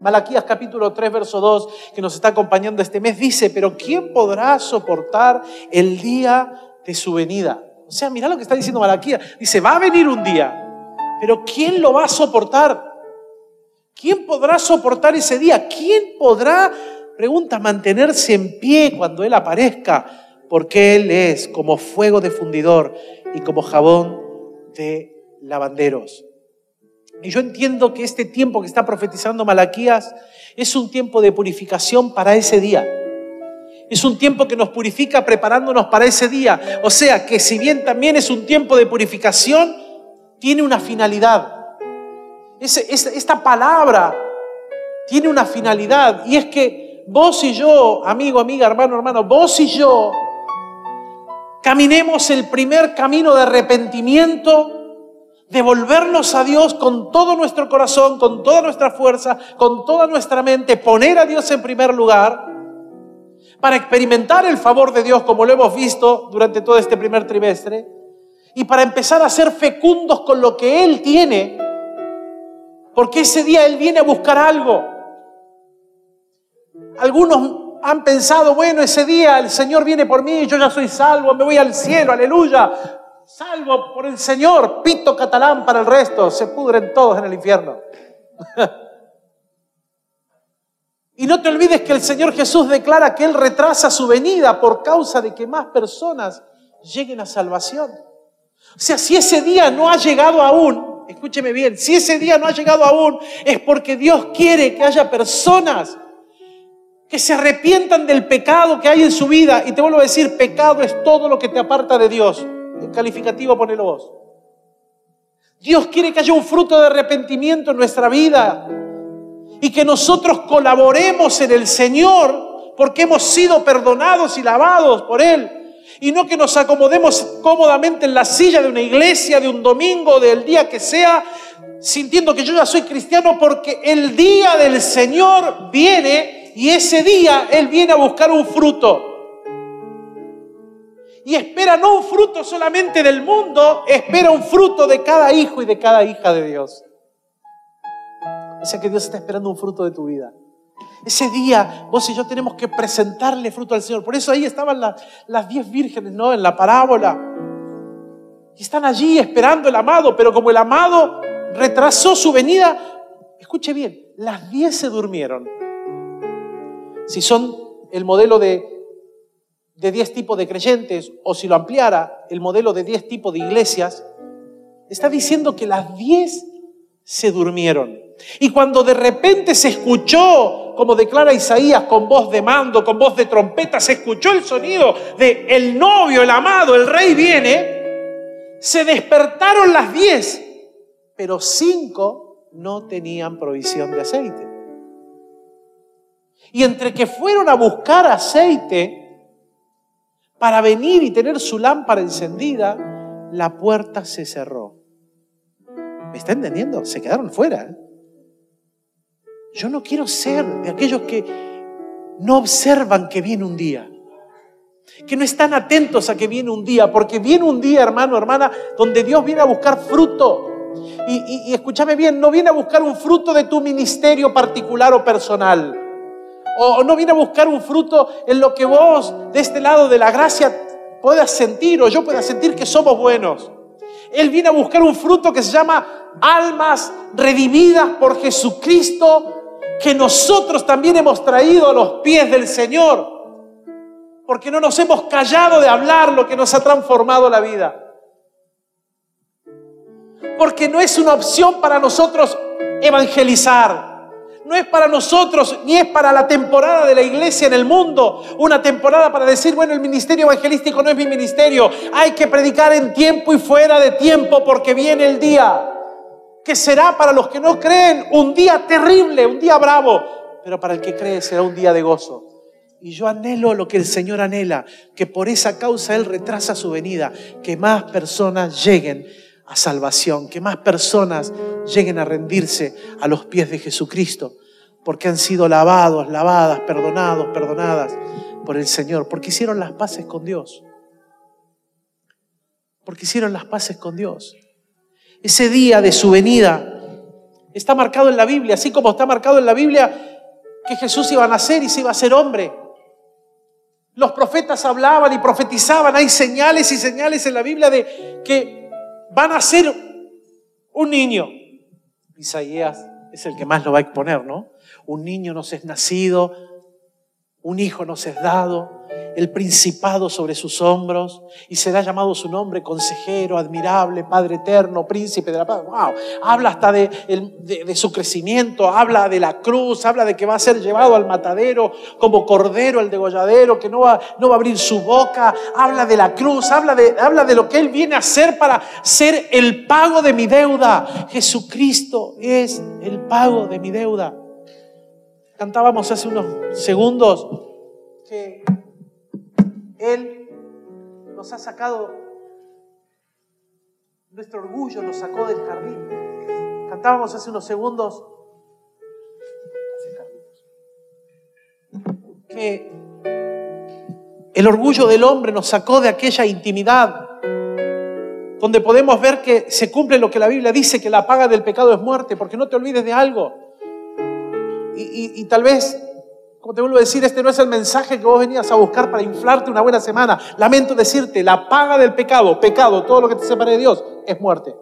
Malaquías capítulo 3, verso 2, que nos está acompañando este mes, dice, pero ¿quién podrá soportar el día de su venida? O sea, mira lo que está diciendo Malaquías. Dice, va a venir un día, pero ¿quién lo va a soportar? ¿Quién podrá soportar ese día? ¿Quién podrá, pregunta, mantenerse en pie cuando Él aparezca? Porque Él es como fuego de fundidor y como jabón de lavanderos. Y yo entiendo que este tiempo que está profetizando Malaquías es un tiempo de purificación para ese día. Es un tiempo que nos purifica preparándonos para ese día. O sea que si bien también es un tiempo de purificación, tiene una finalidad. esta palabra tiene una finalidad y es que vos y yo, amigo, amiga, hermano, hermano, vos y yo caminemos el primer camino de arrepentimiento devolvernos a Dios con todo nuestro corazón, con toda nuestra fuerza, con toda nuestra mente, poner a Dios en primer lugar, para experimentar el favor de Dios como lo hemos visto durante todo este primer trimestre, y para empezar a ser fecundos con lo que Él tiene, porque ese día Él viene a buscar algo. Algunos han pensado, bueno, ese día el Señor viene por mí, yo ya soy salvo, me voy al cielo, aleluya salvo por el Señor, pito catalán para el resto, se pudren todos en el infierno. y no te olvides que el Señor Jesús declara que Él retrasa su venida por causa de que más personas lleguen a salvación. O sea, si ese día no ha llegado aún, escúcheme bien, si ese día no ha llegado aún, es porque Dios quiere que haya personas que se arrepientan del pecado que hay en su vida. Y te vuelvo a decir, pecado es todo lo que te aparta de Dios. Calificativo ponelo vos. Dios quiere que haya un fruto de arrepentimiento en nuestra vida y que nosotros colaboremos en el Señor porque hemos sido perdonados y lavados por Él. Y no que nos acomodemos cómodamente en la silla de una iglesia, de un domingo, del día que sea, sintiendo que yo ya soy cristiano porque el día del Señor viene y ese día Él viene a buscar un fruto y espera no un fruto solamente del mundo, espera un fruto de cada hijo y de cada hija de Dios. O sea que Dios está esperando un fruto de tu vida. Ese día vos y yo tenemos que presentarle fruto al Señor. Por eso ahí estaban las diez vírgenes, ¿no? En la parábola. Y están allí esperando el amado, pero como el amado retrasó su venida, escuche bien, las diez se durmieron. Si son el modelo de de 10 tipos de creyentes, o si lo ampliara, el modelo de 10 tipos de iglesias, está diciendo que las 10 se durmieron. Y cuando de repente se escuchó, como declara Isaías, con voz de mando, con voz de trompeta, se escuchó el sonido de el novio, el amado, el rey viene, se despertaron las 10, pero 5 no tenían provisión de aceite. Y entre que fueron a buscar aceite, para venir y tener su lámpara encendida, la puerta se cerró. ¿Me está entendiendo? Se quedaron fuera. ¿eh? Yo no quiero ser de aquellos que no observan que viene un día, que no están atentos a que viene un día, porque viene un día, hermano, hermana, donde Dios viene a buscar fruto. Y, y escúchame bien, no viene a buscar un fruto de tu ministerio particular o personal o no viene a buscar un fruto en lo que vos de este lado de la gracia puedas sentir o yo pueda sentir que somos buenos. Él viene a buscar un fruto que se llama almas redimidas por Jesucristo, que nosotros también hemos traído a los pies del Señor, porque no nos hemos callado de hablar lo que nos ha transformado la vida. Porque no es una opción para nosotros evangelizar no es para nosotros ni es para la temporada de la iglesia en el mundo, una temporada para decir, bueno, el ministerio evangelístico no es mi ministerio, hay que predicar en tiempo y fuera de tiempo porque viene el día, que será para los que no creen un día terrible, un día bravo, pero para el que cree será un día de gozo. Y yo anhelo lo que el Señor anhela, que por esa causa Él retrasa su venida, que más personas lleguen a salvación, que más personas lleguen a rendirse a los pies de Jesucristo porque han sido lavados, lavadas, perdonados, perdonadas por el Señor, porque hicieron las paces con Dios. Porque hicieron las paces con Dios. Ese día de su venida Está marcado en la Biblia, así como está marcado en la Biblia que Jesús iba a nacer y se iba a ser hombre. Los profetas hablaban y profetizaban, hay señales y señales en la Biblia de que van a ser un niño. Isaías es el que más lo va a exponer, ¿no? Un niño nos es nacido, un hijo nos es dado, el principado sobre sus hombros y será llamado su nombre consejero, admirable, Padre eterno, príncipe de la paz. Wow. Habla hasta de, su crecimiento, habla de la cruz, habla de que va a ser llevado al matadero como cordero el degolladero, que no va, no va a abrir su boca, habla de la cruz, habla de, habla de lo que él viene a hacer para ser el pago de mi deuda. Jesucristo es el pago de mi deuda. Cantábamos hace unos segundos que él nos ha sacado, nuestro orgullo nos sacó del jardín. Cantábamos hace unos segundos que el orgullo del hombre nos sacó de aquella intimidad donde podemos ver que se cumple lo que la Biblia dice, que la paga del pecado es muerte, porque no te olvides de algo. Y, tal vez como te vuelvo a decir, este no es el mensaje que vos venías a buscar para inflarte una buena semana. Lamento decirte, la paga del pecado, pecado, todo lo que te separe de Dios, es muerte.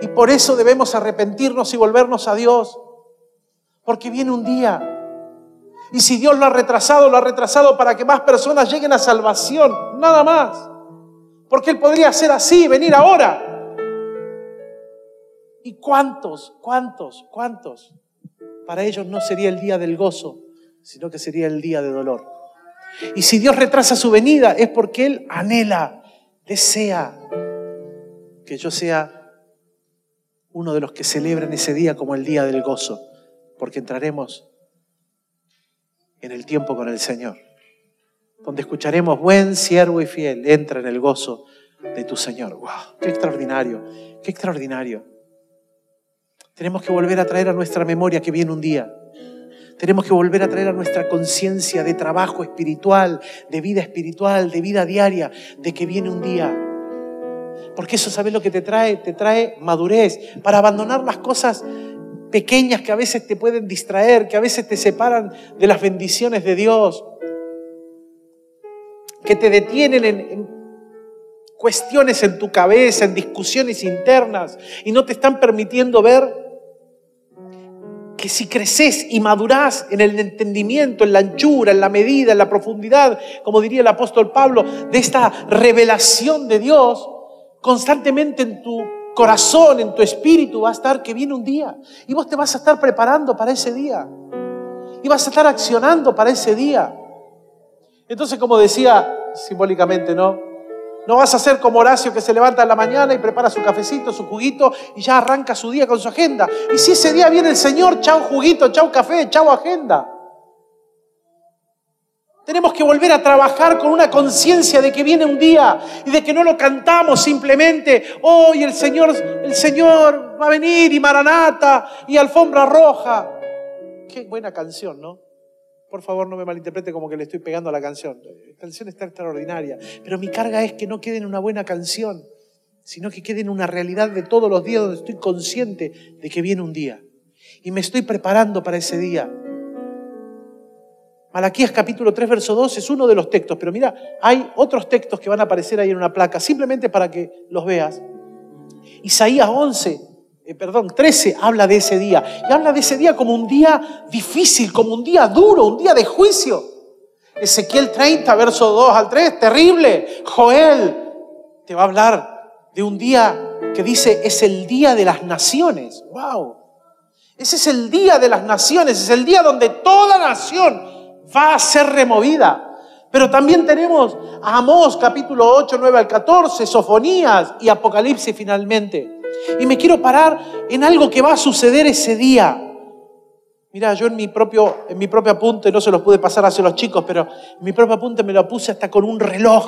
Y por eso debemos arrepentirnos y volvernos a Dios. Porque viene un día. Y si Dios lo ha retrasado, lo ha retrasado para que más personas lleguen a salvación. Nada más. Porque Él podría hacer así, venir ahora. ¿Y cuántos, cuántos, cuántos para ellos no sería el día del gozo, sino que sería el día de dolor. Y si Dios retrasa su venida es porque Él anhela, desea que yo sea uno de los que celebran ese día como el día del gozo, porque entraremos en el tiempo con el Señor, donde escucharemos, buen siervo y fiel, entra en el gozo de tu Señor. ¡Wow! ¡Qué extraordinario! ¡Qué extraordinario! Tenemos que volver a traer a nuestra memoria que viene un día. Tenemos que volver a traer a nuestra conciencia de trabajo espiritual, de vida espiritual, de vida diaria, de que viene un día. Porque eso, ¿sabes lo que te trae? Te trae madurez para abandonar las cosas pequeñas que a veces te pueden distraer, que a veces te separan de las bendiciones de Dios, que te detienen en, cuestiones en tu cabeza, en discusiones internas, y no te están permitiendo ver que si creces y madurás en el entendimiento, en la anchura, en la medida, en la profundidad, como diría el apóstol Pablo, de esta revelación de Dios, constantemente en tu corazón, en tu espíritu va a estar que viene un día. Y vos te vas a estar preparando para ese día. Y vas a estar accionando para ese día. Entonces, como decía simbólicamente, ¿no? No vas a ser como Horacio que se levanta en la mañana y prepara su cafecito, su juguito y ya arranca su día con su agenda. Y si ese día viene el Señor, chao juguito, chao café, chao agenda. Tenemos que volver a trabajar con una conciencia de que viene un día y de que no lo cantamos simplemente. Hoy el Señor, el Señor va a venir y Maranata y alfombra roja. Qué buena canción, ¿no? Por favor, no me malinterprete como que le estoy pegando a la canción. La canción está extraordinaria. Pero mi carga es que no quede en una buena canción, sino que quede en una realidad de todos los días donde estoy consciente de que viene un día. Y me estoy preparando para ese día. Malaquías capítulo 3, verso 2 es uno de los textos, pero mira, hay otros textos que van a aparecer ahí en una placa, simplemente para que los veas. Isaías 11, eh, perdón, 13 habla de ese día. Y habla de ese día como un día difícil, como un día duro, un día de juicio. Ezequiel 30, verso 2 al 3, terrible. Joel te va a hablar de un día que dice es el día de las naciones. ¡Wow! Ese es el día de las naciones, es el día donde toda nación va a ser removida. Pero también tenemos a Amós capítulo 8, 9 al 14, Sofonías y Apocalipsis finalmente. Y me quiero parar en algo que va a suceder ese día. Mira, yo en mi propio, en mi apunte, no se los pude pasar hacia los chicos, pero en mi propio apunte me lo puse hasta con un reloj.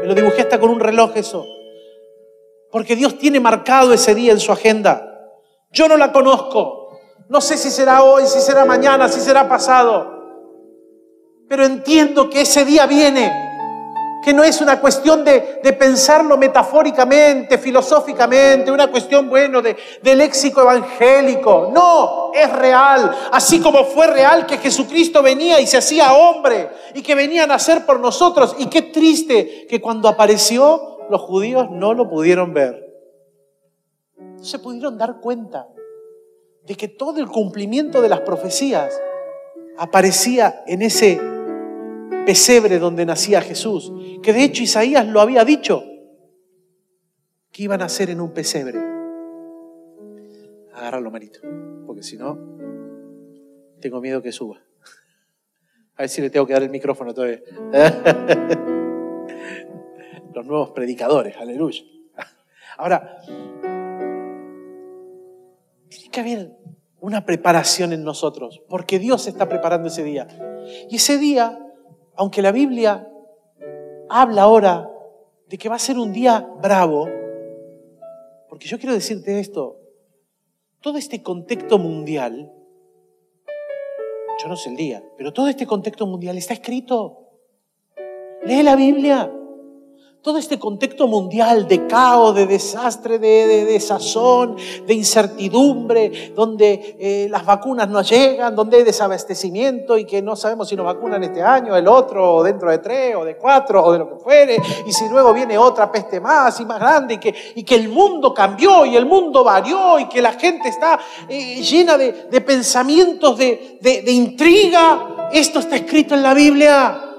Me lo dibujé hasta con un reloj eso. Porque Dios tiene marcado ese día en su agenda. Yo no la conozco. No sé si será hoy, si será mañana, si será pasado. Pero entiendo que ese día viene que no es una cuestión de, pensarlo metafóricamente, filosóficamente, una cuestión, bueno, de, de léxico evangélico. No, es real. Así como fue real que Jesucristo venía y se hacía hombre y que venía a nacer por nosotros. Y qué triste que cuando apareció los judíos no lo pudieron ver. No se pudieron dar cuenta de que todo el cumplimiento de las profecías aparecía en ese pesebre donde nacía Jesús, que de hecho Isaías lo había dicho, que iban a nacer en un pesebre. Agárralo, manito, porque si no, tengo miedo que suba. A ver si le tengo que dar el micrófono todavía. Los nuevos predicadores, aleluya. Ahora, tiene que haber una preparación en nosotros, porque Dios está preparando ese día. Y ese día aunque la Biblia habla ahora de que va a ser un día bravo, porque yo quiero decirte esto, todo este contexto mundial, yo no sé el día, pero todo este contexto mundial está escrito. Lee la Biblia todo este contexto mundial de caos, de desastre, de, desazón, de incertidumbre, donde eh, las vacunas no llegan, donde hay desabastecimiento y que no sabemos si nos vacunan este año, el otro, o dentro de tres, o de cuatro, o de lo que fuere, y si luego viene otra peste más y más grande, y que, y que el mundo cambió y el mundo varió, y que la gente está eh, llena de, de pensamientos de, de intriga. Esto está escrito en la Biblia.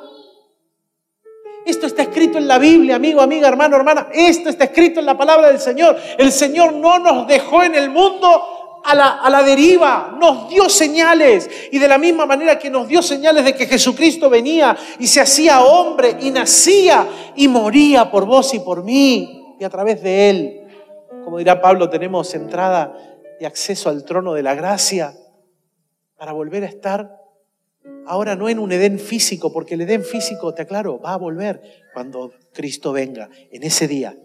Esto está escrito en la Biblia, amigo, amiga, hermano, hermana. Esto está escrito en la palabra del Señor. El Señor no nos dejó en el mundo a la, a la, deriva, nos dio señales. Y de la misma manera que nos dio señales de que Jesucristo venía y se hacía hombre y nacía y moría por vos y por mí y a través de Él. Como dirá Pablo, tenemos entrada y acceso al trono de la gracia para volver a estar Ahora no en un Edén físico, porque el Edén físico, te aclaro, va a volver cuando Cristo venga, en ese día.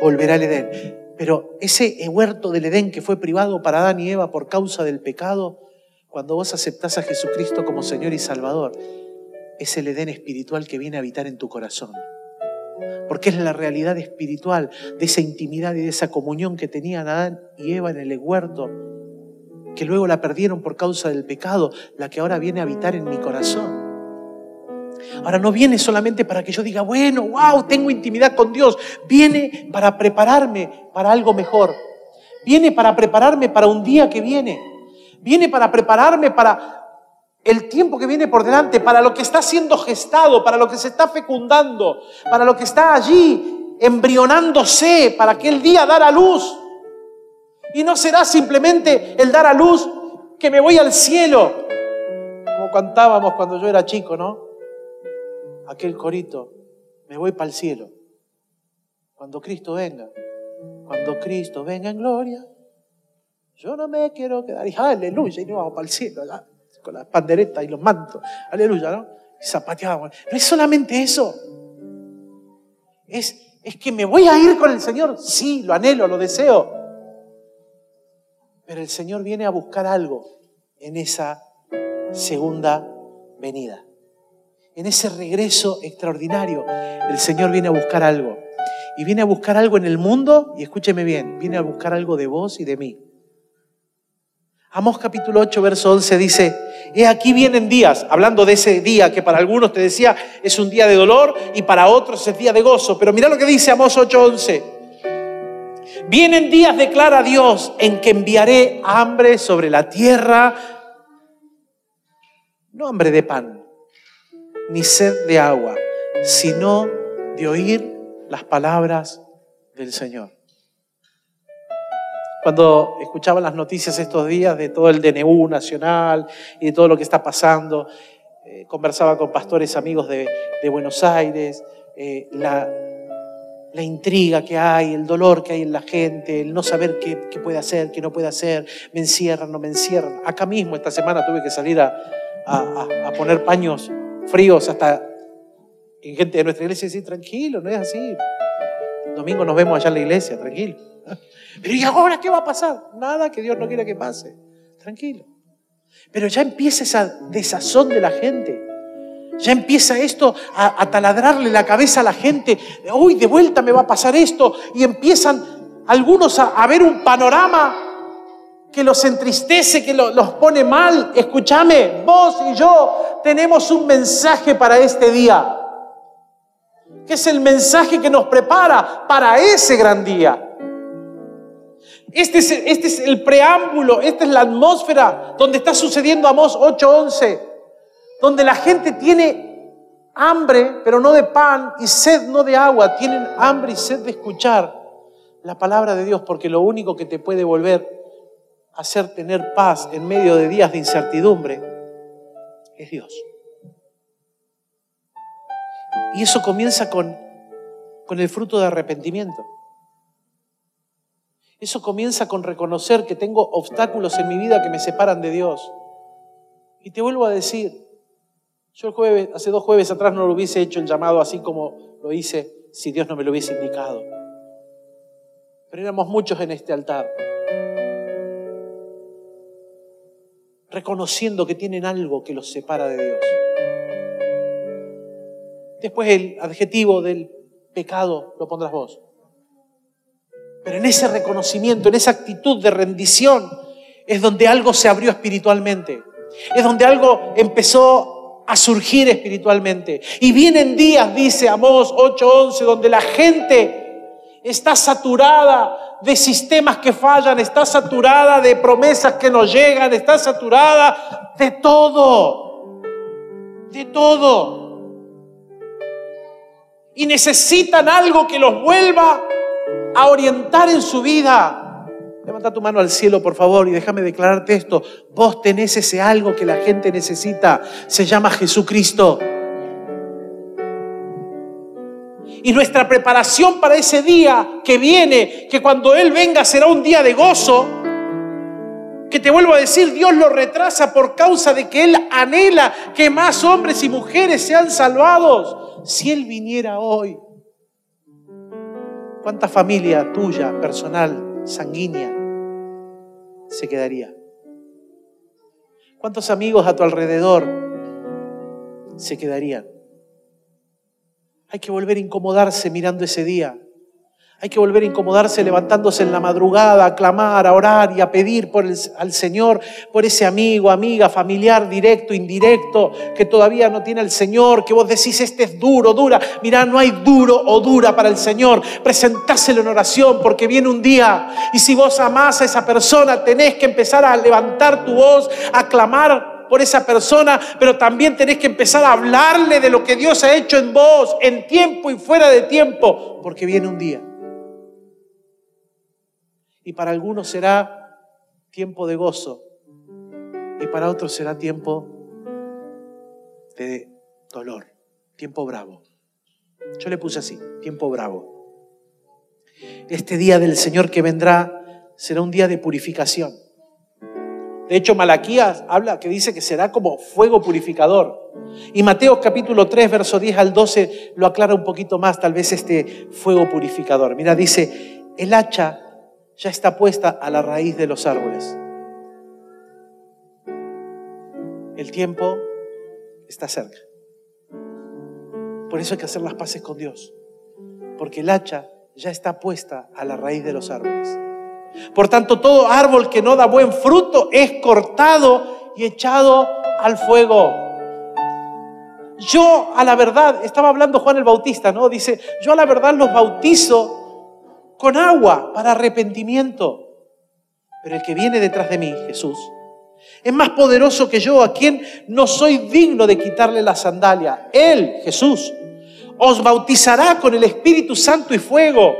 Volverá el Edén. Pero ese huerto del Edén que fue privado para Adán y Eva por causa del pecado, cuando vos aceptás a Jesucristo como Señor y Salvador, es el Edén espiritual que viene a habitar en tu corazón. Porque es la realidad espiritual de esa intimidad y de esa comunión que tenían Adán y Eva en el huerto que luego la perdieron por causa del pecado, la que ahora viene a habitar en mi corazón. Ahora no viene solamente para que yo diga, bueno, wow, tengo intimidad con Dios. Viene para prepararme para algo mejor. Viene para prepararme para un día que viene. Viene para prepararme para el tiempo que viene por delante, para lo que está siendo gestado, para lo que se está fecundando, para lo que está allí embrionándose, para aquel día dar luz. Y no será simplemente el dar a luz que me voy al cielo, como cantábamos cuando yo era chico, ¿no? Aquel corito, me voy para el cielo. Cuando Cristo venga, cuando Cristo venga en gloria, yo no me quiero quedar. Y aleluya, y nos vamos para el cielo, con las panderetas y los mantos. Aleluya, ¿no? Y zapateábamos. No es solamente eso. Es, es que me voy a ir con el Señor. Sí, lo anhelo, lo deseo. Pero el Señor viene a buscar algo en esa segunda venida. En ese regreso extraordinario, el Señor viene a buscar algo. Y viene a buscar algo en el mundo, y escúcheme bien, viene a buscar algo de vos y de mí. Amós capítulo 8, verso 11 dice, He aquí vienen días, hablando de ese día que para algunos te decía es un día de dolor y para otros es día de gozo. Pero mira lo que dice Amós 8, 11. Vienen días, declara Dios, en que enviaré hambre sobre la tierra, no hambre de pan, ni sed de agua, sino de oír las palabras del Señor. Cuando escuchaba las noticias estos días de todo el DNU nacional y de todo lo que está pasando, eh, conversaba con pastores amigos de, Buenos Aires, eh, la, la intriga que hay, el dolor que hay en la gente, el no saber qué, puede hacer, qué no puede hacer, me encierran, no me encierran. Acá mismo esta semana tuve que salir a, poner paños fríos hasta en gente de nuestra iglesia y decir, tranquilo, no es así. domingo nos vemos allá en la iglesia, tranquilo. Pero ¿y ahora qué va a pasar? Nada que Dios no quiera que pase. Tranquilo. Pero ya empieza esa desazón de la gente. Ya empieza esto a, taladrarle la cabeza a la gente. Uy, de vuelta me va a pasar esto. Y empiezan algunos a, ver un panorama que los entristece, que lo, los pone mal. Escúchame, vos y yo tenemos un mensaje para este día. Que es el mensaje que nos prepara para ese gran día. Este es, este es el preámbulo, esta es la atmósfera donde está sucediendo Amós 8:11, donde la gente tiene hambre, pero no de pan, y sed no de agua, tienen hambre y sed de escuchar la palabra de Dios, porque lo único que te puede volver a hacer tener paz en medio de días de incertidumbre es Dios. Y eso comienza con, con el fruto de arrepentimiento. Eso comienza con reconocer que tengo obstáculos en mi vida que me separan de Dios. Y te vuelvo a decir, yo el jueves, hace dos jueves atrás no lo hubiese hecho el llamado así como lo hice si Dios no me lo hubiese indicado. Pero éramos muchos en este altar. Reconociendo que tienen algo que los separa de Dios. Después el adjetivo del pecado lo pondrás vos. Pero en ese reconocimiento, en esa actitud de rendición, es donde algo se abrió espiritualmente. Es donde algo empezó a surgir espiritualmente. Y vienen días, dice Amós 8:11, donde la gente está saturada de sistemas que fallan, está saturada de promesas que no llegan, está saturada de todo. De todo. Y necesitan algo que los vuelva a orientar en su vida. Levanta tu mano al cielo, por favor, y déjame declararte esto. Vos tenés ese algo que la gente necesita. Se llama Jesucristo. Y nuestra preparación para ese día que viene, que cuando Él venga será un día de gozo, que te vuelvo a decir, Dios lo retrasa por causa de que Él anhela que más hombres y mujeres sean salvados. Si Él viniera hoy, ¿Cuánta familia tuya, personal, sanguínea, se quedaría? ¿Cuántos amigos a tu alrededor se quedarían? Hay que volver a incomodarse mirando ese día. Hay que volver a incomodarse levantándose en la madrugada, a clamar, a orar y a pedir por el, al Señor, por ese amigo, amiga, familiar, directo, indirecto, que todavía no tiene el Señor, que vos decís, este es duro, dura. Mirá, no hay duro o dura para el Señor. Presentáselo en oración porque viene un día. Y si vos amás a esa persona, tenés que empezar a levantar tu voz, a clamar por esa persona, pero también tenés que empezar a hablarle de lo que Dios ha hecho en vos, en tiempo y fuera de tiempo, porque viene un día. Y para algunos será tiempo de gozo. Y para otros será tiempo de dolor, tiempo bravo. Yo le puse así, tiempo bravo. Este día del Señor que vendrá será un día de purificación. De hecho, Malaquías habla que dice que será como fuego purificador. Y Mateo capítulo 3, verso 10 al 12 lo aclara un poquito más, tal vez este fuego purificador. Mira, dice, el hacha ya está puesta a la raíz de los árboles. El tiempo está cerca. Por eso hay que hacer las paces con Dios. Porque el hacha ya está puesta a la raíz de los árboles. Por tanto, todo árbol que no da buen fruto es cortado y echado al fuego. Yo a la verdad, estaba hablando Juan el Bautista, ¿no? Dice, yo a la verdad los bautizo con agua para arrepentimiento. Pero el que viene detrás de mí, Jesús, es más poderoso que yo, a quien no soy digno de quitarle la sandalia. Él, Jesús, os bautizará con el Espíritu Santo y fuego.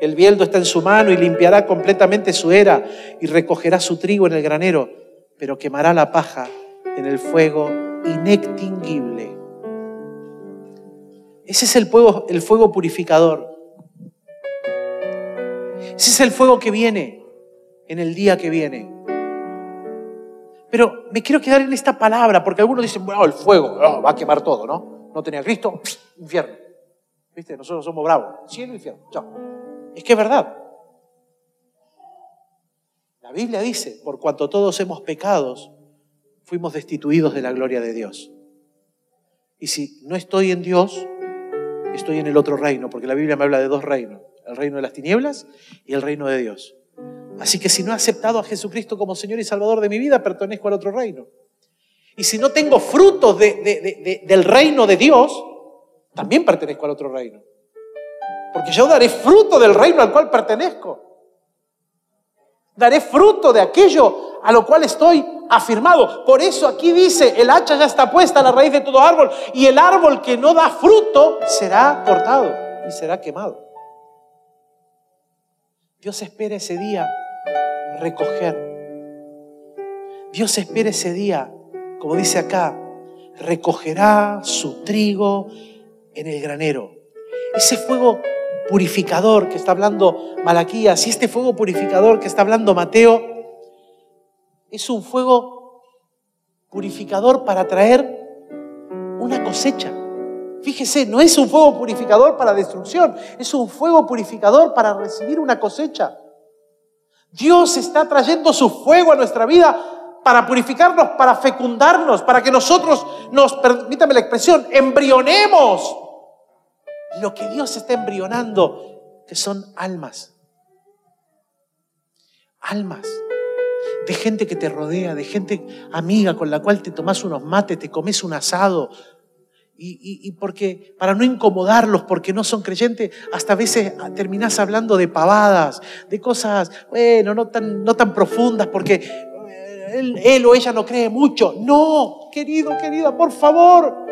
El bieldo está en su mano y limpiará completamente su era y recogerá su trigo en el granero, pero quemará la paja en el fuego inextinguible. Ese es el fuego, el fuego purificador. Ese es el fuego que viene en el día que viene. Pero me quiero quedar en esta palabra, porque algunos dicen, bueno, el fuego oh, va a quemar todo, ¿no? No tenía Cristo, infierno. ¿Viste? Nosotros somos bravos. Cielo, infierno. Chao. Es que es verdad. La Biblia dice, por cuanto todos hemos pecados, fuimos destituidos de la gloria de Dios. Y si no estoy en Dios, estoy en el otro reino, porque la Biblia me habla de dos reinos, el reino de las tinieblas y el reino de Dios. Así que si no he aceptado a Jesucristo como Señor y Salvador de mi vida, pertenezco al otro reino. Y si no tengo frutos del reino de Dios, también pertenezco al otro reino. Porque yo daré fruto del reino al cual pertenezco. Daré fruto de aquello a lo cual estoy afirmado. Por eso aquí dice, el hacha ya está puesta a la raíz de todo árbol y el árbol que no da fruto será cortado y será quemado. Dios espera ese día recoger. Dios espera ese día, como dice acá, recogerá su trigo en el granero. Ese fuego purificador que está hablando Malaquías y este fuego purificador que está hablando Mateo, es un fuego purificador para traer una cosecha. Fíjese, no es un fuego purificador para destrucción, es un fuego purificador para recibir una cosecha. Dios está trayendo su fuego a nuestra vida para purificarnos, para fecundarnos, para que nosotros nos, permítame la expresión, embrionemos lo que Dios está embrionando, que son almas. Almas de gente que te rodea, de gente amiga con la cual te tomas unos mates, te comes un asado. Y, porque, para no incomodarlos, porque no son creyentes, hasta a veces terminás hablando de pavadas, de cosas, bueno, no tan, no tan profundas, porque eh, él, él o ella no cree mucho. No, querido, querida, por favor.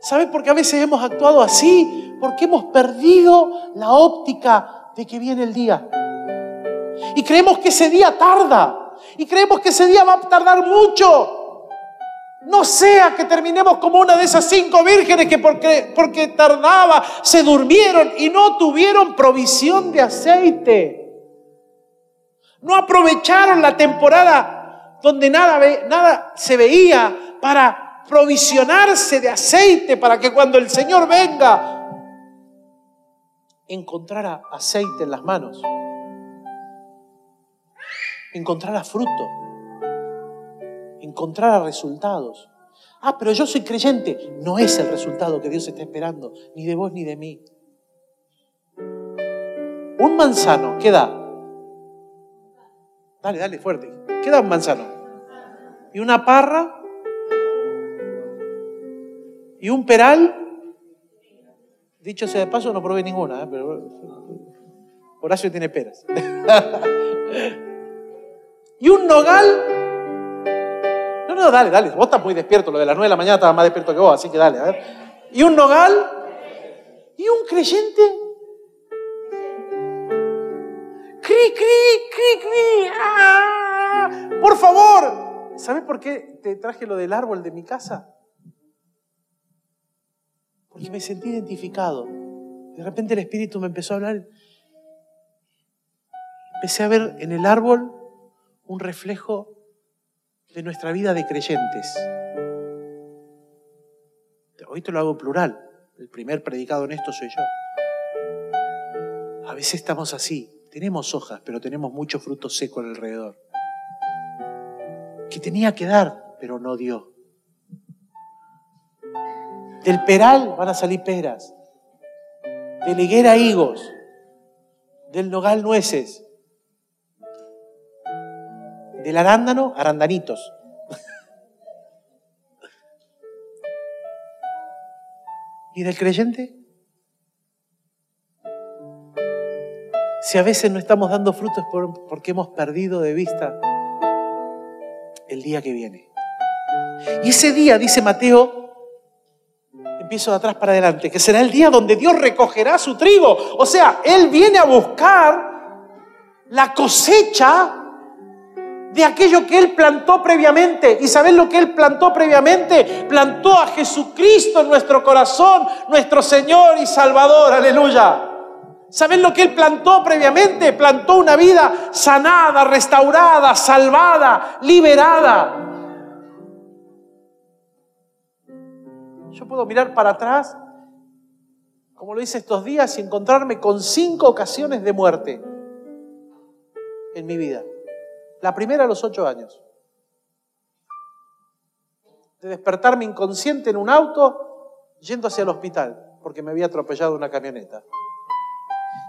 ¿Sabes por qué a veces hemos actuado así? Porque hemos perdido la óptica de que viene el día. Y creemos que ese día tarda. Y creemos que ese día va a tardar mucho. No sea que terminemos como una de esas cinco vírgenes que porque, porque tardaba se durmieron y no tuvieron provisión de aceite. No aprovecharon la temporada donde nada, nada se veía para provisionarse de aceite para que cuando el Señor venga encontrara aceite en las manos encontrara fruto, encontrara resultados. Ah, pero yo soy creyente. No es el resultado que Dios está esperando, ni de vos ni de mí. Un manzano, ¿qué da? Dale, dale, fuerte. ¿Qué da un manzano? Y una parra. Y un peral. Dicho sea de paso, no probé ninguna, ¿eh? pero Horacio tiene peras. y un nogal. Dale, dale. Vos estás muy despierto. Lo de las nueve de la mañana estaba más despierto que vos, así que dale, a ver. Y un nogal. Y un creyente. Cri, cri, cri, cri. ¡Ah! Por favor. ¿Sabes por qué te traje lo del árbol de mi casa? Porque me sentí identificado. De repente el Espíritu me empezó a hablar. Empecé a ver en el árbol un reflejo de nuestra vida de creyentes. Hoy te lo hago plural. El primer predicado en esto soy yo. A veces estamos así. Tenemos hojas, pero tenemos mucho fruto seco alrededor. Que tenía que dar, pero no dio. Del peral van a salir peras. De la higuera higos. Del nogal nueces del arándano, arandanitos. ¿Y del creyente? Si a veces no estamos dando frutos porque hemos perdido de vista el día que viene. Y ese día, dice Mateo, empiezo de atrás para adelante, que será el día donde Dios recogerá su trigo. O sea, Él viene a buscar la cosecha de aquello que Él plantó previamente. ¿Y saben lo que Él plantó previamente? Plantó a Jesucristo en nuestro corazón, nuestro Señor y Salvador. Aleluya. ¿Saben lo que Él plantó previamente? Plantó una vida sanada, restaurada, salvada, liberada. Yo puedo mirar para atrás, como lo hice estos días, y encontrarme con cinco ocasiones de muerte en mi vida. La primera a los ocho años. De despertarme inconsciente en un auto yendo hacia el hospital porque me había atropellado una camioneta.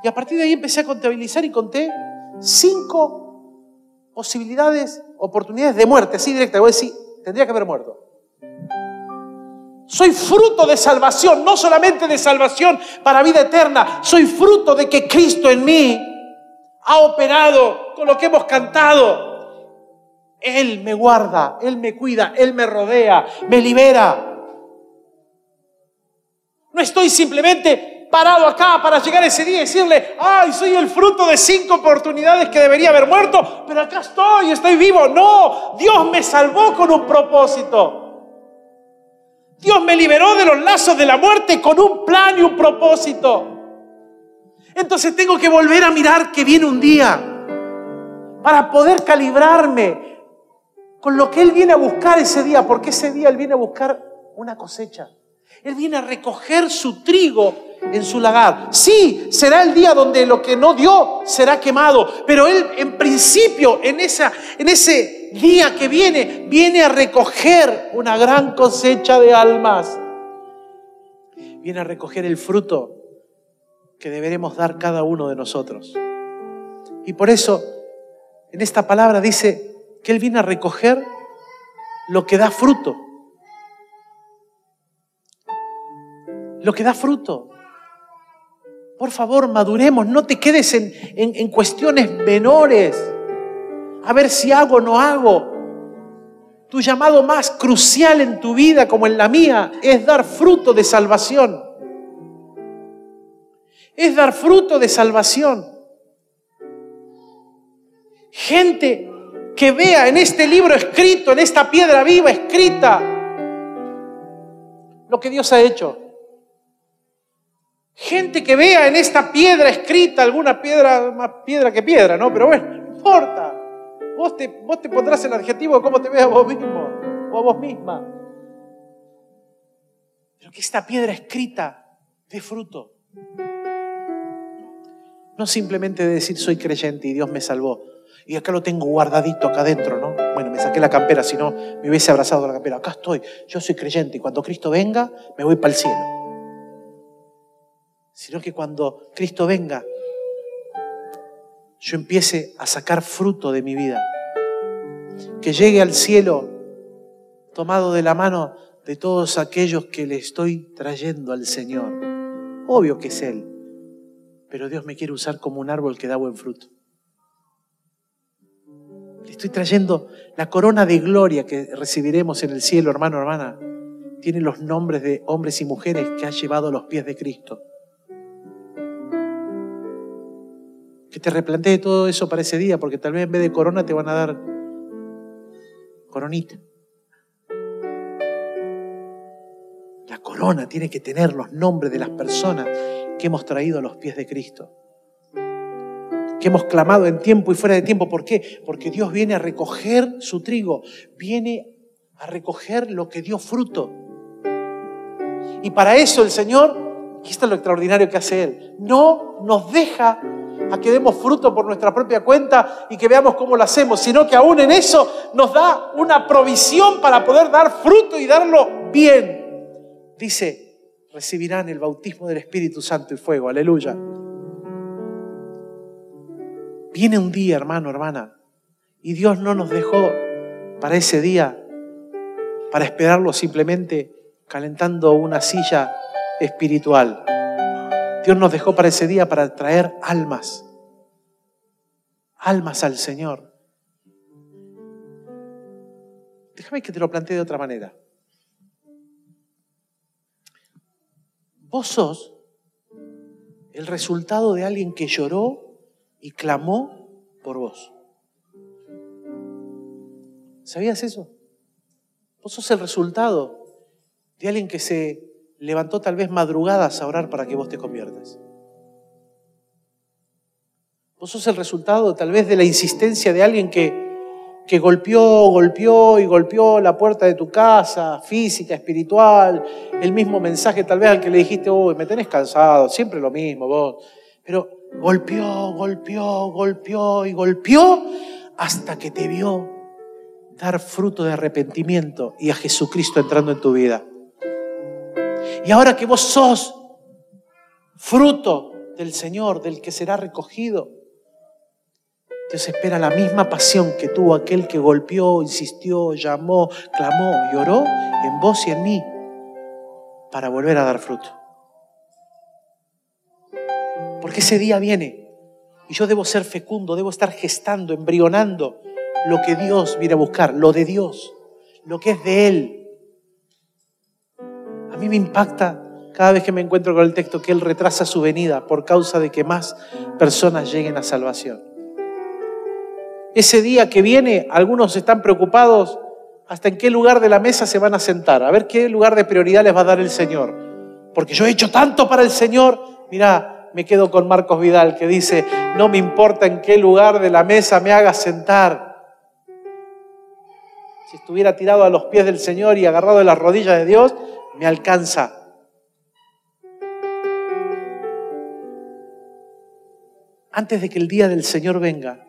Y a partir de ahí empecé a contabilizar y conté cinco posibilidades, oportunidades de muerte, así directa. Voy a decir, tendría que haber muerto. Soy fruto de salvación, no solamente de salvación para vida eterna, soy fruto de que Cristo en mí ha operado con lo que hemos cantado. Él me guarda, Él me cuida, Él me rodea, me libera. No estoy simplemente parado acá para llegar ese día y decirle, ay, soy el fruto de cinco oportunidades que debería haber muerto, pero acá estoy, estoy vivo. No, Dios me salvó con un propósito. Dios me liberó de los lazos de la muerte con un plan y un propósito. Entonces tengo que volver a mirar que viene un día para poder calibrarme con lo que Él viene a buscar ese día, porque ese día Él viene a buscar una cosecha. Él viene a recoger su trigo en su lagar. Sí, será el día donde lo que no dio será quemado, pero Él en principio, en, esa, en ese día que viene, viene a recoger una gran cosecha de almas. Viene a recoger el fruto que deberemos dar cada uno de nosotros. Y por eso, en esta palabra dice que Él viene a recoger lo que da fruto. Lo que da fruto. Por favor, maduremos, no te quedes en, en, cuestiones menores. A ver si hago o no hago. Tu llamado más crucial en tu vida, como en la mía, es dar fruto de salvación. Es dar fruto de salvación. Gente que vea en este libro escrito, en esta piedra viva escrita, lo que Dios ha hecho. Gente que vea en esta piedra escrita alguna piedra, más piedra que piedra, ¿no? Pero bueno, no importa. Vos te, vos te pondrás el adjetivo de cómo te veas vos mismo o a vos misma. Pero que esta piedra escrita dé fruto. No simplemente decir soy creyente y Dios me salvó. Y acá lo tengo guardadito acá adentro, ¿no? Bueno, me saqué la campera, si no me hubiese abrazado la campera. Acá estoy, yo soy creyente y cuando Cristo venga me voy para el cielo sino que cuando Cristo venga, yo empiece a sacar fruto de mi vida, que llegue al cielo tomado de la mano de todos aquellos que le estoy trayendo al Señor. Obvio que es Él, pero Dios me quiere usar como un árbol que da buen fruto. Le estoy trayendo la corona de gloria que recibiremos en el cielo, hermano, hermana. Tiene los nombres de hombres y mujeres que ha llevado a los pies de Cristo. que te replantee todo eso para ese día, porque tal vez en vez de corona te van a dar coronita. La corona tiene que tener los nombres de las personas que hemos traído a los pies de Cristo. Que hemos clamado en tiempo y fuera de tiempo. ¿Por qué? Porque Dios viene a recoger su trigo, viene a recoger lo que dio fruto. Y para eso el Señor, aquí está lo extraordinario que hace Él, no nos deja a que demos fruto por nuestra propia cuenta y que veamos cómo lo hacemos, sino que aún en eso nos da una provisión para poder dar fruto y darlo bien. Dice, recibirán el bautismo del Espíritu Santo y fuego, aleluya. Viene un día, hermano, hermana, y Dios no nos dejó para ese día, para esperarlo simplemente calentando una silla espiritual. Dios nos dejó para ese día para traer almas, almas al Señor. Déjame que te lo plantee de otra manera. Vos sos el resultado de alguien que lloró y clamó por vos. ¿Sabías eso? Vos sos el resultado de alguien que se levantó tal vez madrugadas a orar para que vos te conviertas. Vos sos el resultado tal vez de la insistencia de alguien que, que golpeó, golpeó y golpeó la puerta de tu casa, física, espiritual, el mismo mensaje tal vez al que le dijiste, uy, me tenés cansado, siempre lo mismo vos. Pero golpeó, golpeó, golpeó y golpeó hasta que te vio dar fruto de arrepentimiento y a Jesucristo entrando en tu vida. Y ahora que vos sos fruto del Señor, del que será recogido, Dios espera la misma pasión que tuvo aquel que golpeó, insistió, llamó, clamó y oró en vos y en mí para volver a dar fruto. Porque ese día viene y yo debo ser fecundo, debo estar gestando, embrionando lo que Dios viene a buscar, lo de Dios, lo que es de Él. A mí me impacta cada vez que me encuentro con el texto que Él retrasa su venida por causa de que más personas lleguen a salvación. Ese día que viene, algunos están preocupados hasta en qué lugar de la mesa se van a sentar, a ver qué lugar de prioridad les va a dar el Señor. Porque yo he hecho tanto para el Señor, mira, me quedo con Marcos Vidal que dice, no me importa en qué lugar de la mesa me haga sentar. Si estuviera tirado a los pies del Señor y agarrado de las rodillas de Dios, me alcanza. Antes de que el día del Señor venga,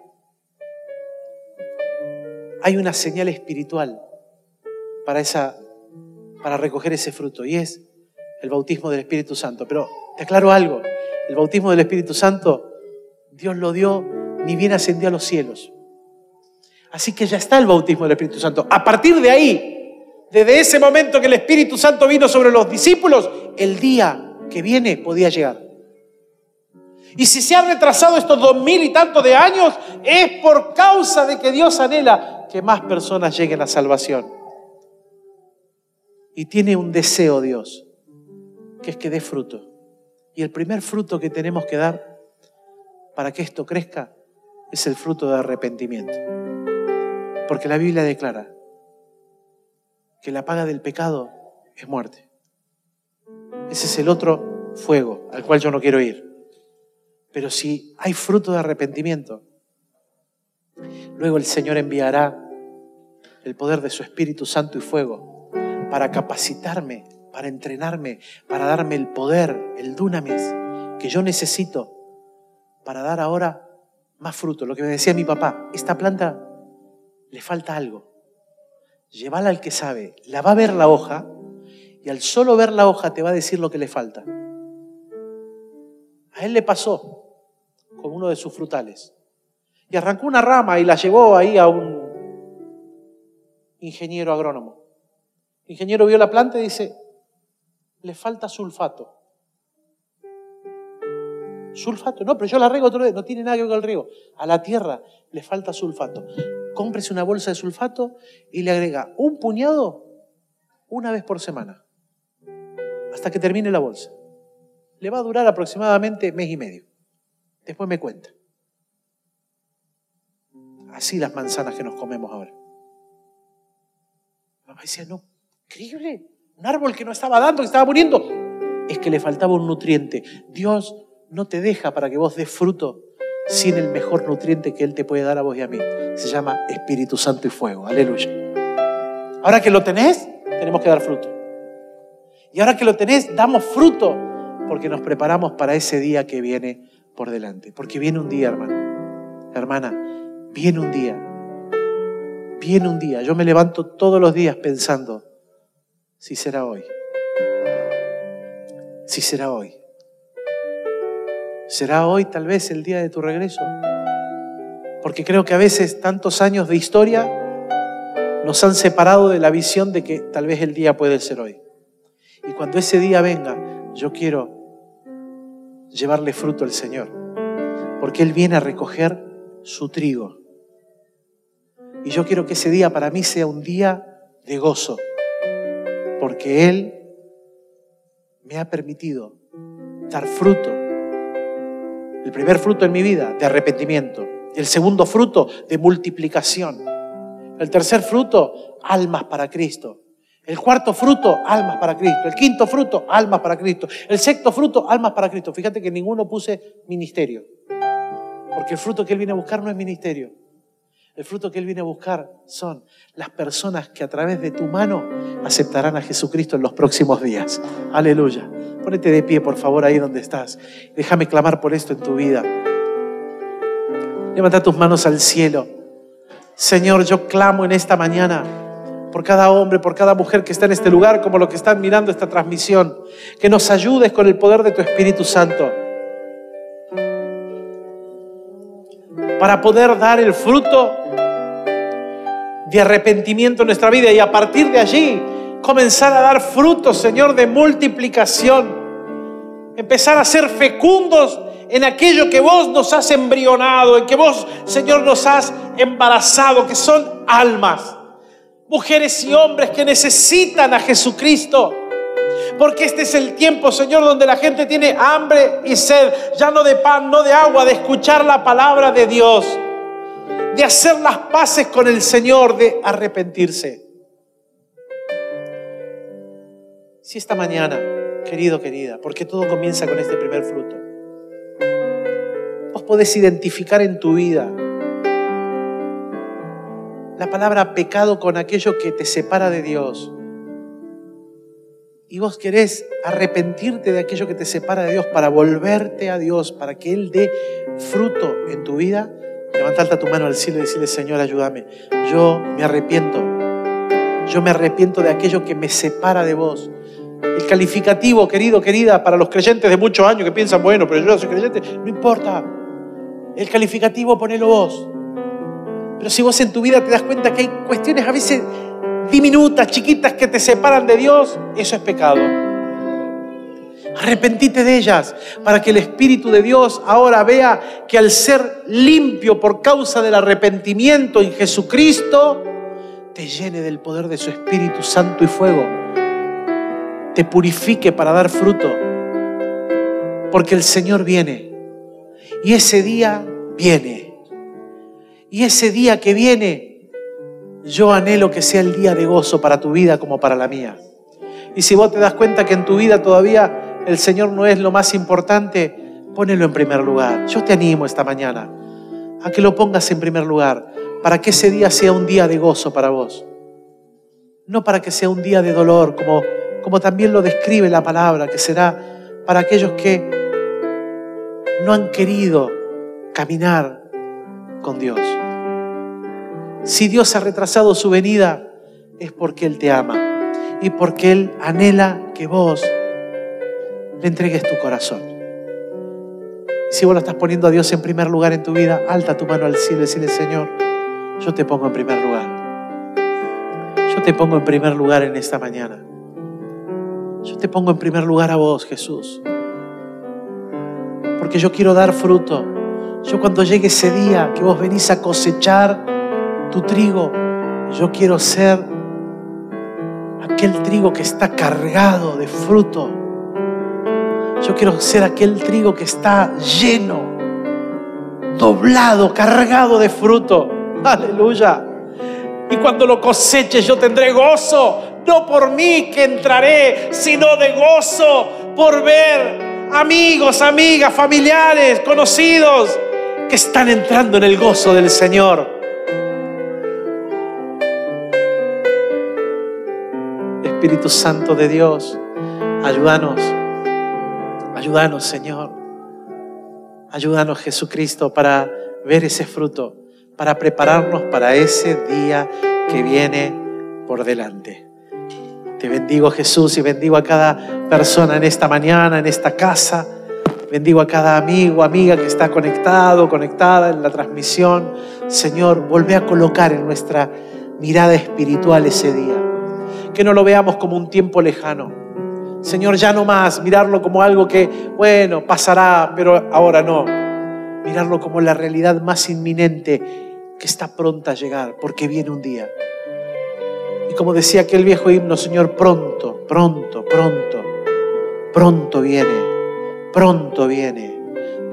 hay una señal espiritual para, esa, para recoger ese fruto y es el bautismo del Espíritu Santo. Pero te aclaro algo, el bautismo del Espíritu Santo Dios lo dio ni bien ascendió a los cielos. Así que ya está el bautismo del Espíritu Santo. A partir de ahí, desde ese momento que el Espíritu Santo vino sobre los discípulos, el día que viene podía llegar. Y si se ha retrasado estos dos mil y tantos de años, es por causa de que Dios anhela que más personas lleguen a salvación. Y tiene un deseo Dios, que es que dé fruto. Y el primer fruto que tenemos que dar para que esto crezca es el fruto de arrepentimiento. Porque la Biblia declara que la paga del pecado es muerte. Ese es el otro fuego al cual yo no quiero ir. Pero si hay fruto de arrepentimiento, luego el Señor enviará el poder de su Espíritu Santo y fuego para capacitarme, para entrenarme, para darme el poder, el dunamis que yo necesito para dar ahora más fruto. Lo que me decía mi papá, esta planta le falta algo. Llévala al que sabe, la va a ver la hoja y al solo ver la hoja te va a decir lo que le falta. A él le pasó uno de sus frutales. Y arrancó una rama y la llevó ahí a un ingeniero agrónomo. Ingeniero vio la planta y dice, le falta sulfato. Sulfato, no, pero yo la riego otro día, no tiene nada que ver con el riego. A la tierra le falta sulfato. Cómprese una bolsa de sulfato y le agrega un puñado una vez por semana, hasta que termine la bolsa. Le va a durar aproximadamente mes y medio. Después me cuenta. Así las manzanas que nos comemos ahora. Mamá decía, no, increíble. Un árbol que no estaba dando, que estaba muriendo. Es que le faltaba un nutriente. Dios no te deja para que vos des fruto sin el mejor nutriente que Él te puede dar a vos y a mí. Se llama Espíritu Santo y Fuego. Aleluya. Ahora que lo tenés, tenemos que dar fruto. Y ahora que lo tenés, damos fruto porque nos preparamos para ese día que viene por delante. Porque viene un día, hermano. Hermana, viene un día. Viene un día. Yo me levanto todos los días pensando, si será hoy. Si será hoy. ¿Será hoy tal vez el día de tu regreso? Porque creo que a veces tantos años de historia nos han separado de la visión de que tal vez el día puede ser hoy. Y cuando ese día venga, yo quiero llevarle fruto al Señor, porque Él viene a recoger su trigo. Y yo quiero que ese día para mí sea un día de gozo, porque Él me ha permitido dar fruto. El primer fruto en mi vida de arrepentimiento. El segundo fruto de multiplicación. El tercer fruto, almas para Cristo. El cuarto fruto, almas para Cristo. El quinto fruto, almas para Cristo. El sexto fruto, almas para Cristo. Fíjate que ninguno puse ministerio. Porque el fruto que Él viene a buscar no es ministerio. El fruto que Él viene a buscar son las personas que a través de tu mano aceptarán a Jesucristo en los próximos días. Aleluya. Ponete de pie, por favor, ahí donde estás. Déjame clamar por esto en tu vida. Levanta tus manos al cielo. Señor, yo clamo en esta mañana por cada hombre, por cada mujer que está en este lugar, como los que están mirando esta transmisión. Que nos ayudes con el poder de tu Espíritu Santo. Para poder dar el fruto de arrepentimiento en nuestra vida y a partir de allí comenzar a dar frutos, Señor, de multiplicación. Empezar a ser fecundos en aquello que vos nos has embrionado, en que vos, Señor, nos has embarazado, que son almas, mujeres y hombres que necesitan a Jesucristo. Porque este es el tiempo, Señor, donde la gente tiene hambre y sed, ya no de pan, no de agua, de escuchar la palabra de Dios, de hacer las paces con el Señor, de arrepentirse. Si esta mañana, querido, querida, porque todo comienza con este primer fruto, vos podés identificar en tu vida la palabra pecado con aquello que te separa de Dios. Y vos querés arrepentirte de aquello que te separa de Dios para volverte a Dios, para que Él dé fruto en tu vida. Levantarte tu mano al cielo y decirle, Señor, ayúdame. Yo me arrepiento. Yo me arrepiento de aquello que me separa de vos. El calificativo, querido, querida, para los creyentes de muchos años que piensan, bueno, pero yo soy creyente, no importa. El calificativo ponelo vos. Pero si vos en tu vida te das cuenta que hay cuestiones a veces diminutas, chiquitas, que te separan de Dios, eso es pecado. Arrepentite de ellas para que el Espíritu de Dios ahora vea que al ser limpio por causa del arrepentimiento en Jesucristo, te llene del poder de su Espíritu Santo y fuego te purifique para dar fruto. Porque el Señor viene. Y ese día viene. Y ese día que viene, yo anhelo que sea el día de gozo para tu vida como para la mía. Y si vos te das cuenta que en tu vida todavía el Señor no es lo más importante, ponelo en primer lugar. Yo te animo esta mañana a que lo pongas en primer lugar, para que ese día sea un día de gozo para vos. No para que sea un día de dolor, como como también lo describe la palabra, que será para aquellos que no han querido caminar con Dios. Si Dios ha retrasado su venida, es porque Él te ama y porque Él anhela que vos le entregues tu corazón. Si vos lo estás poniendo a Dios en primer lugar en tu vida, alta tu mano al cielo y decirle, Señor, yo te pongo en primer lugar. Yo te pongo en primer lugar en esta mañana. Yo te pongo en primer lugar a vos, Jesús. Porque yo quiero dar fruto. Yo cuando llegue ese día que vos venís a cosechar tu trigo, yo quiero ser aquel trigo que está cargado de fruto. Yo quiero ser aquel trigo que está lleno, doblado, cargado de fruto. Aleluya. Y cuando lo coseches yo tendré gozo, no por mí que entraré, sino de gozo por ver amigos, amigas, familiares, conocidos que están entrando en el gozo del Señor. Espíritu Santo de Dios, ayúdanos, ayúdanos Señor, ayúdanos Jesucristo para ver ese fruto para prepararnos para ese día que viene por delante. Te bendigo Jesús y bendigo a cada persona en esta mañana, en esta casa. Bendigo a cada amigo, amiga que está conectado, conectada en la transmisión. Señor, vuelve a colocar en nuestra mirada espiritual ese día. Que no lo veamos como un tiempo lejano. Señor, ya no más mirarlo como algo que, bueno, pasará, pero ahora no. Mirarlo como la realidad más inminente que está pronta a llegar, porque viene un día. Y como decía aquel viejo himno, Señor, pronto, pronto, pronto, pronto viene, pronto viene.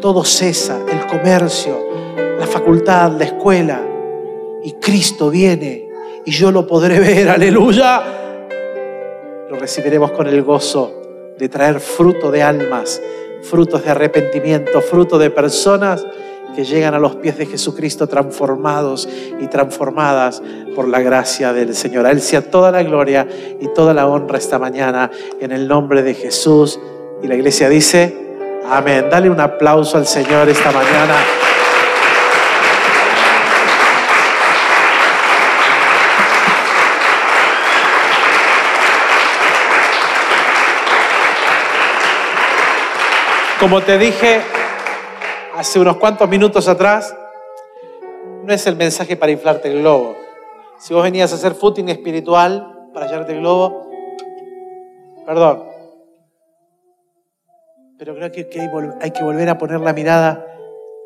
Todo cesa, el comercio, la facultad, la escuela, y Cristo viene y yo lo podré ver, aleluya. Lo recibiremos con el gozo de traer fruto de almas, frutos de arrepentimiento, fruto de personas que llegan a los pies de Jesucristo transformados y transformadas por la gracia del Señor. A Él sea toda la gloria y toda la honra esta mañana en el nombre de Jesús. Y la iglesia dice, Amén. Dale un aplauso al Señor esta mañana. Como te dije hace unos cuantos minutos atrás, no es el mensaje para inflarte el globo. Si vos venías a hacer footing espiritual para llenarte el globo, perdón, pero creo que hay que volver a poner la mirada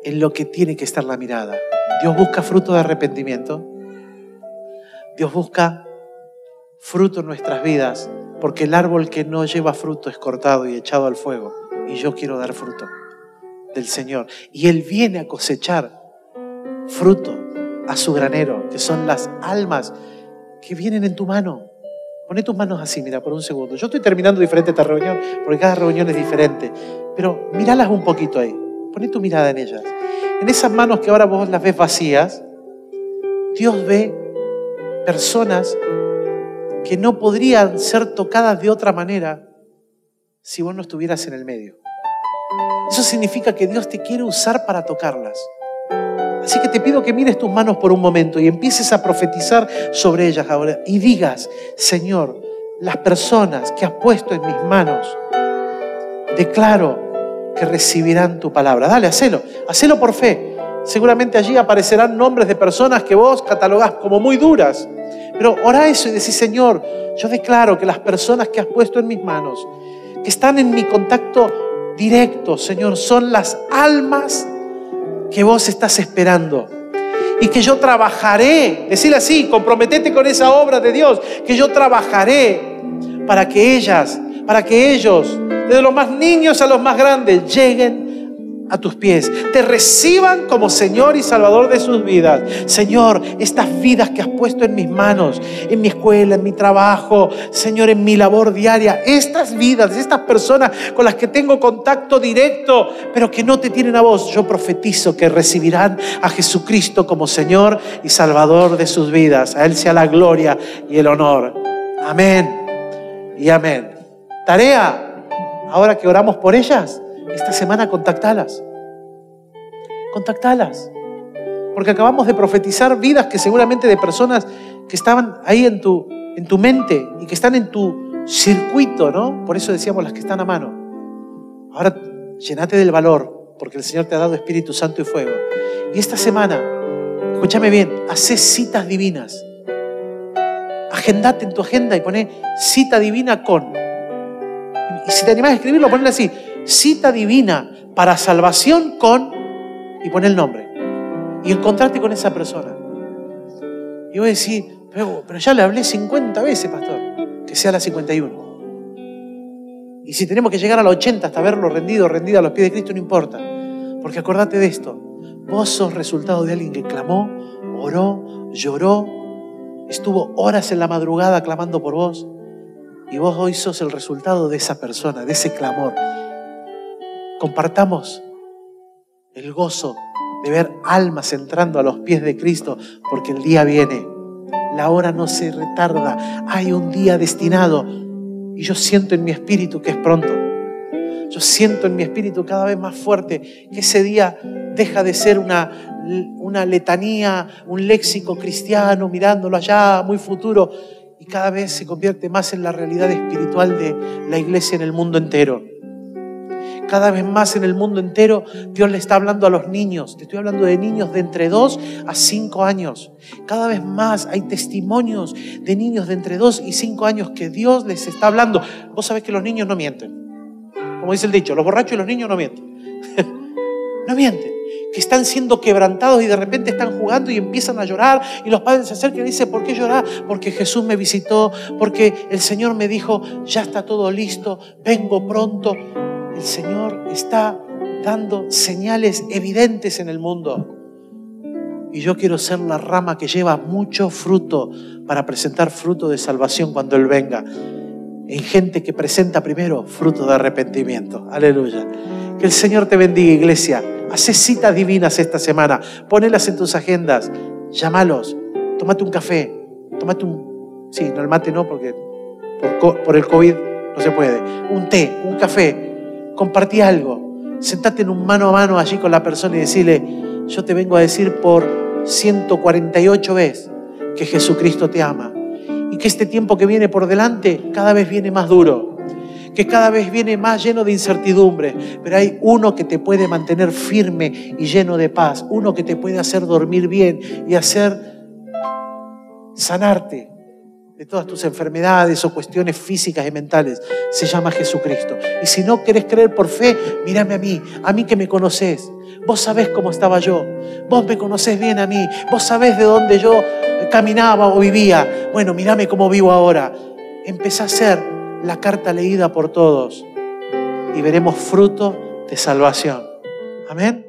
en lo que tiene que estar la mirada. Dios busca fruto de arrepentimiento. Dios busca fruto en nuestras vidas, porque el árbol que no lleva fruto es cortado y echado al fuego. Y yo quiero dar fruto del Señor. Y Él viene a cosechar fruto a su granero, que son las almas que vienen en tu mano. Pone tus manos así, mira, por un segundo. Yo estoy terminando diferente esta reunión, porque cada reunión es diferente. Pero míralas un poquito ahí. Poné tu mirada en ellas. En esas manos que ahora vos las ves vacías, Dios ve personas que no podrían ser tocadas de otra manera si vos no estuvieras en el medio. Eso significa que Dios te quiere usar para tocarlas. Así que te pido que mires tus manos por un momento y empieces a profetizar sobre ellas ahora y digas, Señor, las personas que has puesto en mis manos, declaro que recibirán tu palabra. Dale, hacelo, hacelo por fe. Seguramente allí aparecerán nombres de personas que vos catalogás como muy duras. Pero ora eso y decís, Señor, yo declaro que las personas que has puesto en mis manos, que están en mi contacto directo, Señor, son las almas que vos estás esperando. Y que yo trabajaré, decirle así, comprometete con esa obra de Dios, que yo trabajaré para que ellas, para que ellos, desde los más niños a los más grandes, lleguen a tus pies, te reciban como Señor y Salvador de sus vidas. Señor, estas vidas que has puesto en mis manos, en mi escuela, en mi trabajo, Señor, en mi labor diaria, estas vidas, estas personas con las que tengo contacto directo, pero que no te tienen a vos, yo profetizo que recibirán a Jesucristo como Señor y Salvador de sus vidas. A Él sea la gloria y el honor. Amén y amén. Tarea, ahora que oramos por ellas esta semana contactalas. Contactalas. Porque acabamos de profetizar vidas que seguramente de personas que estaban ahí en tu, en tu mente y que están en tu circuito, ¿no? Por eso decíamos las que están a mano. Ahora llenate del valor, porque el Señor te ha dado Espíritu Santo y fuego. Y esta semana, escúchame bien, hace citas divinas. Agendate en tu agenda y pone cita divina con. Y si te animas a escribirlo, ponle así, cita divina para salvación con, y pone el nombre, y encontrarte con esa persona. Y voy a decir, pero, ya le hablé 50 veces, pastor, que sea la 51. Y si tenemos que llegar a la 80 hasta verlo rendido, rendido a los pies de Cristo, no importa. Porque acordate de esto, vos sos resultado de alguien que clamó, oró, lloró, estuvo horas en la madrugada clamando por vos. Y vos hoy sos el resultado de esa persona, de ese clamor. Compartamos el gozo de ver almas entrando a los pies de Cristo, porque el día viene. La hora no se retarda. Hay un día destinado. Y yo siento en mi espíritu que es pronto. Yo siento en mi espíritu cada vez más fuerte que ese día deja de ser una, letanía, un léxico cristiano mirándolo allá, muy futuro, y cada vez se convierte más en la realidad espiritual de la iglesia en el mundo entero. Cada vez más en el mundo entero Dios le está hablando a los niños. Te estoy hablando de niños de entre 2 a 5 años. Cada vez más hay testimonios de niños de entre 2 y 5 años que Dios les está hablando. Vos sabés que los niños no mienten. Como dice el dicho, los borrachos y los niños no mienten. no mienten. Que están siendo quebrantados y de repente están jugando y empiezan a llorar y los padres se acercan y dicen, ¿por qué llorar? Porque Jesús me visitó, porque el Señor me dijo, ya está todo listo, vengo pronto el Señor está dando señales evidentes en el mundo. Y yo quiero ser la rama que lleva mucho fruto para presentar fruto de salvación cuando Él venga. En gente que presenta primero fruto de arrepentimiento. Aleluya. Que el Señor te bendiga, iglesia. Hace citas divinas esta semana. Ponelas en tus agendas. Llámalos. Tómate un café. Tómate un... Sí, no el mate no, porque por, por el COVID no se puede. Un té, un café compartí algo. Sentate en un mano a mano allí con la persona y decirle, yo te vengo a decir por 148 veces que Jesucristo te ama y que este tiempo que viene por delante cada vez viene más duro que cada vez viene más lleno de incertidumbre, pero hay uno que te puede mantener firme y lleno de paz, uno que te puede hacer dormir bien y hacer sanarte de todas tus enfermedades o cuestiones físicas y mentales. Se llama Jesucristo. Y si no querés creer por fe, mírame a mí, a mí que me conoces. Vos sabés cómo estaba yo. Vos me conocés bien a mí. Vos sabés de dónde yo caminaba o vivía. Bueno, mírame cómo vivo ahora. Empezá a hacer la carta leída por todos y veremos fruto de salvación. Amén.